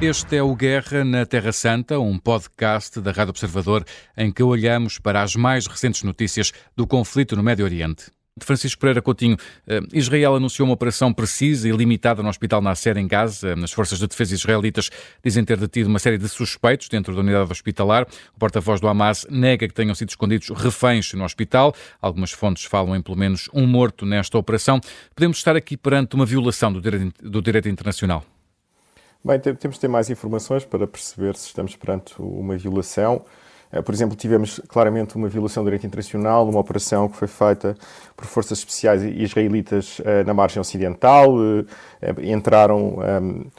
Este é o Guerra na Terra Santa, um podcast da Rádio Observador em que olhamos para as mais recentes notícias do conflito no Médio Oriente. Francisco Pereira Coutinho, eh, Israel anunciou uma operação precisa e limitada no Hospital Nasser, em Gaza. As forças de defesa israelitas dizem ter detido uma série de suspeitos dentro da unidade hospitalar. O porta-voz do Hamas nega que tenham sido escondidos reféns no hospital. Algumas fontes falam em pelo menos um morto nesta operação. Podemos estar aqui perante uma violação do direito, do direito internacional? Bem, temos de ter mais informações para perceber se estamos perante uma violação. Eh, por exemplo, tivemos claramente uma violação do direito internacional, uma operação que foi feita por forças especiais israelitas eh, na margem ocidental, eh, entraram ehm,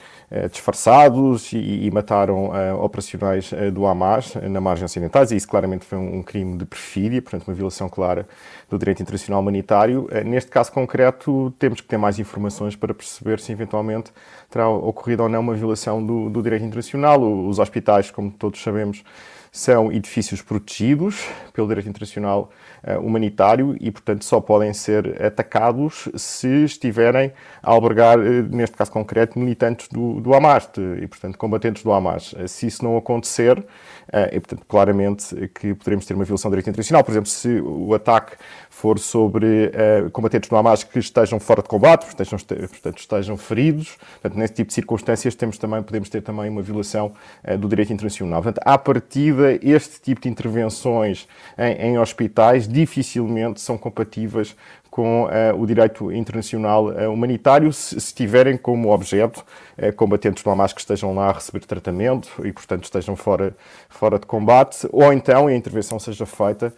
disfarçados e mataram operacionais do Hamas na margem ocidental, e isso claramente foi um crime de perfídia, portanto, uma violação clara do direito internacional humanitário. Neste caso concreto, temos que ter mais informações para perceber se eventualmente terá ocorrido ou não uma violação do, do direito internacional. Os hospitais, como todos sabemos, são edifícios protegidos pelo direito internacional uh, humanitário e, portanto, só podem ser atacados se estiverem a albergar, uh, neste caso concreto, militantes do, do Hamas e, portanto, combatentes do Hamas. Uh, se isso não acontecer, é, portanto, claramente que poderemos ter uma violação do direito internacional. Por exemplo, se o ataque for sobre combatentes do Hamas que estejam fora de combate, estejam, portanto, estejam feridos, portanto, nesse tipo de circunstâncias temos também, podemos ter também uma violação do direito internacional. Portanto, à partida, este tipo de intervenções em, em hospitais dificilmente são compatíveis com uh, o direito internacional uh, humanitário, se, se, tiverem como objeto uh, combatentes do Hamas que estejam lá a receber tratamento e, portanto, estejam fora, fora de combate, ou então a intervenção seja feita,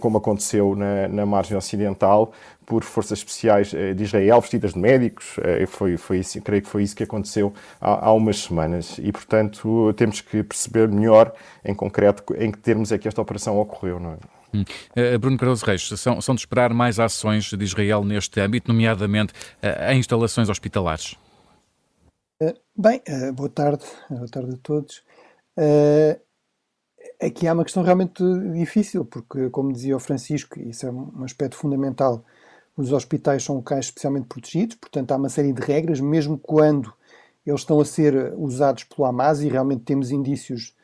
como aconteceu na, na, margem ocidental, por forças especiais de Israel, vestidas de médicos. foi, foi isso, creio que foi isso que aconteceu há, há umas semanas. E, portanto, temos que perceber melhor, em concreto, em que termos é que esta operação ocorreu. Não é? Hum. Bruno Cardoso Reis, são, são de esperar mais ações de Israel neste âmbito, nomeadamente uh, em instalações hospitalares? Bem, boa tarde, boa tarde a todos. aqui há uma questão realmente difícil, porque, como dizia o Francisco, isso é um aspecto fundamental, os hospitais são locais especialmente protegidos, portanto há uma série de regras, mesmo quando eles estão a ser usados pelo Hamas e realmente temos indícios eh,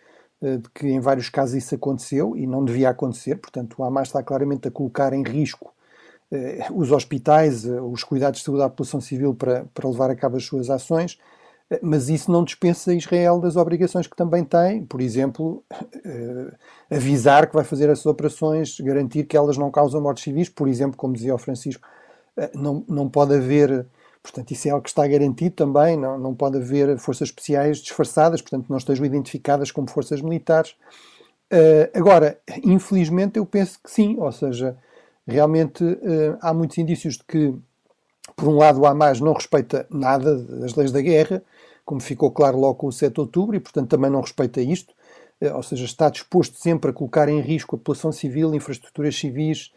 de que em vários casos isso aconteceu e não devia acontecer, portanto o Hamas está claramente a colocar em risco eh, os hospitais, eh, os cuidados de saúde da população civil para, para levar a cabo as suas ações, mas isso não dispensa Israel das obrigações que também tem, por exemplo, avisar que vai fazer essas operações, garantir que elas não causam mortes civis, por exemplo, como dizia o Francisco, não, não pode haver Portanto, isso é algo que está garantido também, não, não pode haver forças especiais disfarçadas, portanto, não estejam identificadas como forças militares. Uh, agora, infelizmente, eu penso que sim, ou seja, realmente uh, há muitos indícios de que, por um lado, o Hamas não respeita nada das leis da guerra, como ficou claro logo com o 7 de outubro, e, portanto, também não respeita isto, uh, ou seja, está disposto sempre a colocar em risco a população civil, infraestruturas civis,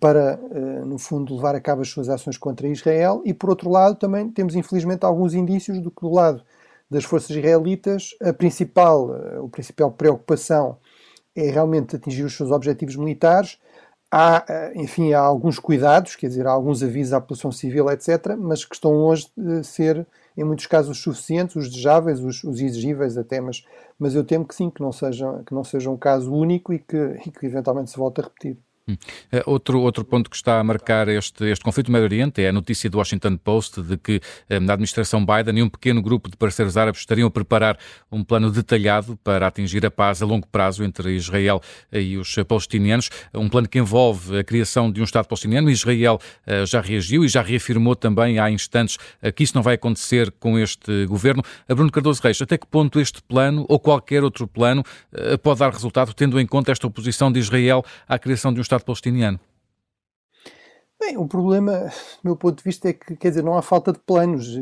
para, eh, no fundo, levar a cabo as suas ações contra Israel, e por outro lado, também temos infelizmente alguns indícios do que do lado das forças israelitas, a principal, eh, a principal preocupação é realmente atingir os seus objetivos militares. Há, enfim, há alguns cuidados, quer dizer, há alguns avisos à população civil, etc., mas que estão longe de ser, em muitos casos, os suficientes, os desejáveis, os, os exigíveis até, mas, mas eu temo que sim, que não seja, que não seja um caso único e que, e que eventualmente se volte a repetir. Eh, outro, outro ponto que está a marcar este, este conflito no Médio Oriente é a notícia do Washington Post de que eh, na administração Biden e um pequeno grupo de parceiros árabes estariam a preparar um plano detalhado para atingir a paz a longo prazo entre Israel eh, e os palestinianos. Um plano que envolve a criação de um Estado palestiniano. Israel já reagiu e já reafirmou também há instantes que isso não vai acontecer com este governo. Bruno Cardoso Reis, até que ponto este plano ou qualquer outro plano pode dar resultado tendo em conta esta oposição de Israel à criação de um Estado Estado palestiniano? Bem, o problema, do meu ponto de vista, é que, quer dizer, não há falta de planos.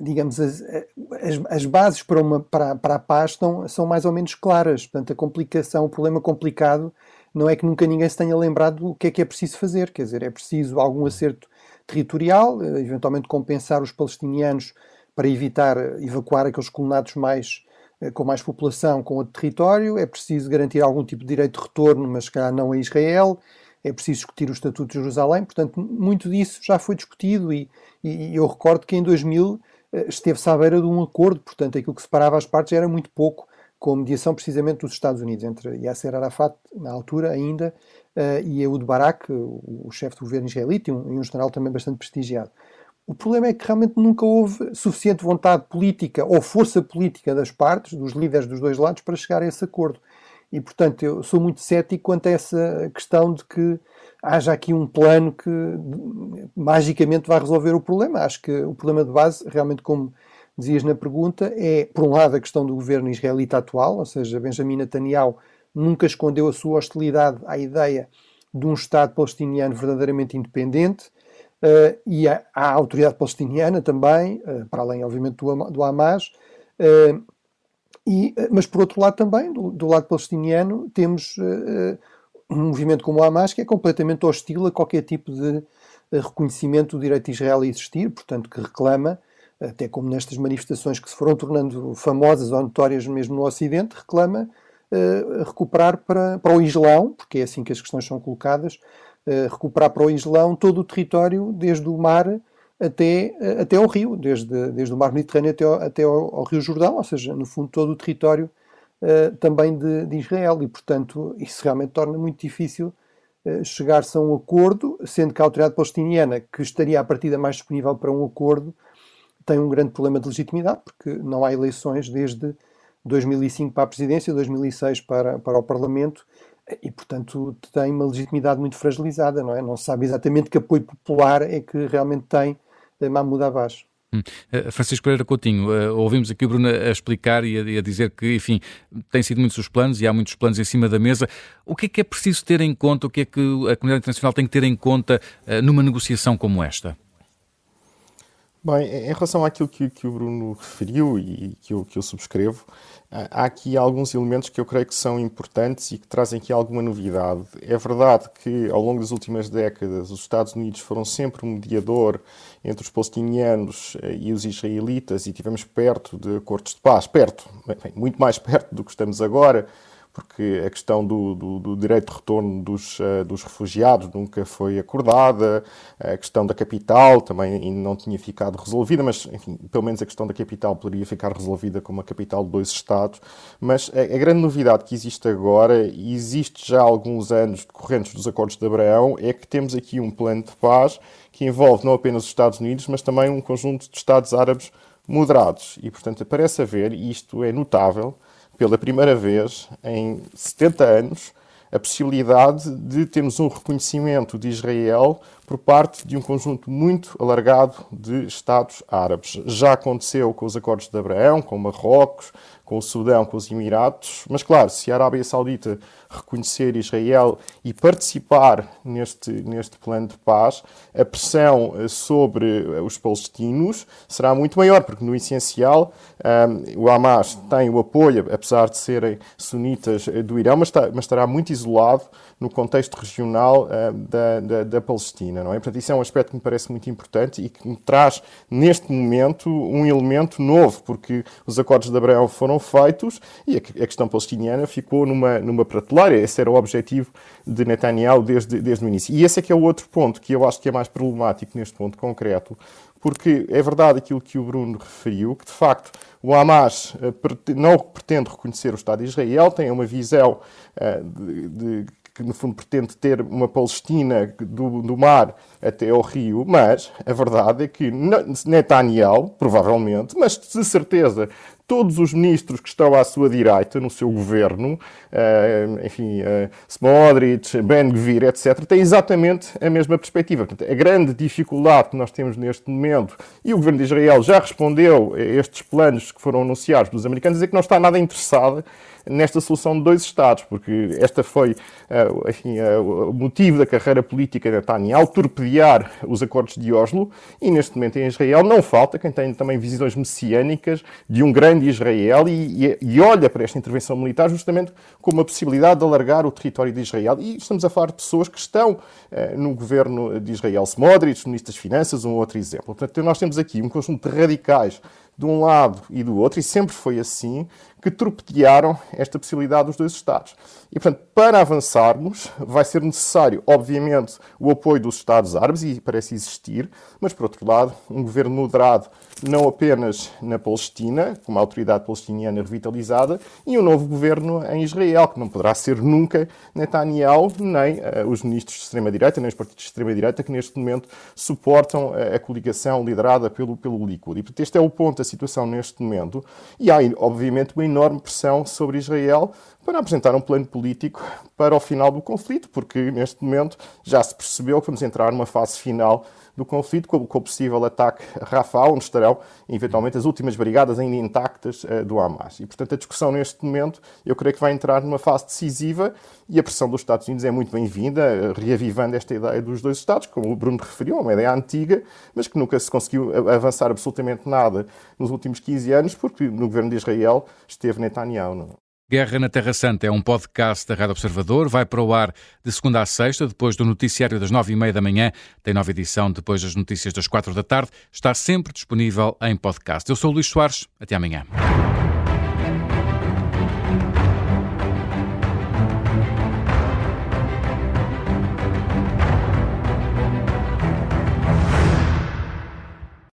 Digamos, as, as, as bases para, uma, para, para a paz estão, são mais ou menos claras. Portanto, a complicação, o problema complicado não é que nunca ninguém se tenha lembrado o que é que é preciso fazer. Quer dizer, é preciso algum acerto territorial, eh, eventualmente compensar os palestinianos para evitar evacuar aqueles colonados mais com mais população com outro território, é preciso garantir algum tipo de direito de retorno, mas calhar não a Israel, é preciso discutir o Estatuto de Jerusalém, portanto, muito disso já foi discutido e, e eu recordo que em 2000 esteve-se à beira de um acordo, portanto, aquilo que separava as partes era muito pouco, com a mediação precisamente dos Estados Unidos, entre Yasser Arafat, na altura ainda, e Ehud Barak, o, chefe do governo israelita, e um general também bastante prestigiado. O problema é que realmente nunca houve suficiente vontade política ou força política das partes, dos líderes dos dois lados, para chegar a esse acordo. E, portanto, eu sou muito cético quanto a essa questão de que haja aqui um plano que magicamente vai resolver o problema. Acho que o problema de base, realmente, como dizias na pergunta, é, por um lado, a questão do governo israelita atual, ou seja, Benjamin Netanyahu nunca escondeu a sua hostilidade à ideia de um Estado palestiniano verdadeiramente independente uh, e à, autoridade palestiniana também, uh, para além, obviamente, do, do Hamas. Uh, e, mas, por outro lado, também, do, do lado palestiniano, temos um movimento como o Hamas que é completamente hostil a qualquer tipo de reconhecimento do direito de Israel a existir, portanto, que reclama, até como nestas manifestações que se foram tornando famosas ou notórias mesmo no Ocidente, reclama uh, recuperar para, para o Islão, porque é assim que as questões são colocadas, recuperar para o Islão todo o território, desde o mar até, até ao rio, desde, desde o mar Mediterrâneo até, ao, até ao, ao Rio Jordão, ou seja, no fundo, todo o território uh, também de, de, Israel. E, portanto, isso realmente torna muito difícil uh, chegar-se a um acordo, sendo que a autoridade palestiniana, que estaria à partida mais disponível para um acordo, tem um grande problema de legitimidade, porque não há eleições desde 2005 para a presidência, 2006 para, para o Parlamento, e, portanto, tem uma legitimidade muito fragilizada, não é? Não se sabe exatamente que apoio popular é que realmente tem Mahmoud Abbas. Hum. Uh, Francisco Pereira Coutinho, uh, ouvimos aqui o Bruno a explicar e a, e a, dizer que, enfim, têm sido muitos os planos e há muitos planos em cima da mesa. O que é que é preciso ter em conta, o que é que a comunidade internacional tem que ter em conta numa negociação como esta? Bem, em relação àquilo que, que o Bruno referiu e que eu, que eu subscrevo, há aqui alguns elementos que eu creio que são importantes e que trazem aqui alguma novidade. É verdade que ao longo das últimas décadas os Estados Unidos foram sempre um mediador entre os palestinianos eh, e os israelitas e tivemos perto de acordos de paz, perto, bem, muito mais perto do que estamos agora, porque a questão do, do, do direito de retorno dos, uh, dos refugiados nunca foi acordada, a questão da capital também não tinha ficado resolvida, mas, enfim, pelo menos a questão da capital poderia ficar resolvida como a capital de dois Estados. Mas a, a grande novidade que existe agora, e existe já há alguns anos decorrentes dos Acordos de Abraão, é que temos aqui um plano de paz que envolve não apenas os Estados Unidos, mas também um conjunto de Estados árabes moderados. E, portanto, parece haver, e isto é notável, pela primeira vez em 70 anos, a possibilidade de termos um reconhecimento de Israel por parte de um conjunto muito alargado de Estados árabes. Já aconteceu com os acordos de Abraão, com Marrocos, com o Sudão, com os Emiratos, mas claro, se a Arábia Saudita reconhecer Israel e participar neste, neste plano de paz, a pressão eh, sobre eh, os palestinos será muito maior, porque no essencial um, o Hamas tem o apoio, apesar de serem sunitas eh, do Irão, mas, está, mas estará muito isolado no contexto regional uh, da, da, da, Palestina, não é? Portanto, isso é um aspecto que me parece muito importante e que me traz, neste momento, um elemento novo, porque os acordos de Abraão foram feitos e a, questão palestiniana ficou numa, numa prateleira. Esse era o objetivo de Netanyahu desde, desde o início. E esse é que é o outro ponto que eu acho que é mais problemático neste ponto concreto, porque é verdade aquilo que o Bruno referiu, que de facto o Hamas eh, não pretende reconhecer o Estado de Israel, tem uma visão uh, de, de, que no fundo pretende ter uma Palestina do, do mar até ao rio, mas a verdade é que Netanyahu, provavelmente, mas de certeza todos os ministros que estão à sua direita no seu governo, uh, enfim, uh, Smotrich, Ben-Gvir, etc., têm exatamente a mesma perspectiva. Portanto, a grande dificuldade que nós temos neste momento, e o governo de Israel já respondeu a estes planos que foram anunciados pelos americanos, é que não está nada interessado nesta solução de dois Estados, porque esta foi uh, enfim, o motivo da carreira política de Netanyahu, torpedear os acordos de Oslo, e neste momento em Israel não falta quem tem também visões messiânicas de um grande Israel e, e, e olha para esta intervenção militar justamente como uma possibilidade de alargar o território de Israel. E estamos a falar de pessoas que estão uh, no governo de Israel. Smotrich, ministro das Finanças, um outro exemplo. Portanto, nós temos aqui um conjunto de radicais de um lado e do outro, e sempre foi assim, que torpedearam esta possibilidade dos dois Estados. E, portanto, para avançarmos, vai ser necessário, obviamente, o apoio dos Estados Árabes, e parece existir, mas, por outro lado, um governo moderado, não apenas na Palestina, com uma autoridade palestiniana revitalizada, e um novo governo em Israel, que não poderá ser nunca Netanyahu, nem uh, os ministros de extrema-direita, nem os partidos de extrema-direita, que neste momento suportam a, a coligação liderada pelo, pelo Likud. E, portanto, este é o ponto situação neste momento. E há, obviamente, uma enorme pressão sobre Israel para apresentar um plano político para o final do conflito, porque neste momento já se percebeu que vamos entrar numa fase final do conflito, com, o possível ataque a Rafah, onde estarão eventualmente as últimas brigadas ainda intactas uh, do Hamas. E, portanto, a discussão neste momento, eu creio que vai entrar numa fase decisiva e a pressão dos Estados Unidos é muito bem-vinda, uh, reavivando esta ideia dos dois Estados, como o Bruno referiu, é uma ideia antiga, mas que nunca se conseguiu avançar absolutamente nada nos últimos 15 anos, porque no governo de Israel esteve Netanyahu. Não? Guerra na Terra Santa é um podcast da Rádio Observador. Vai para o ar de segunda a sexta, depois do noticiário das nove e meia da manhã. Tem nova edição depois das notícias das quatro da tarde. Está sempre disponível em podcast. Eu sou o Luís Soares. Até amanhã.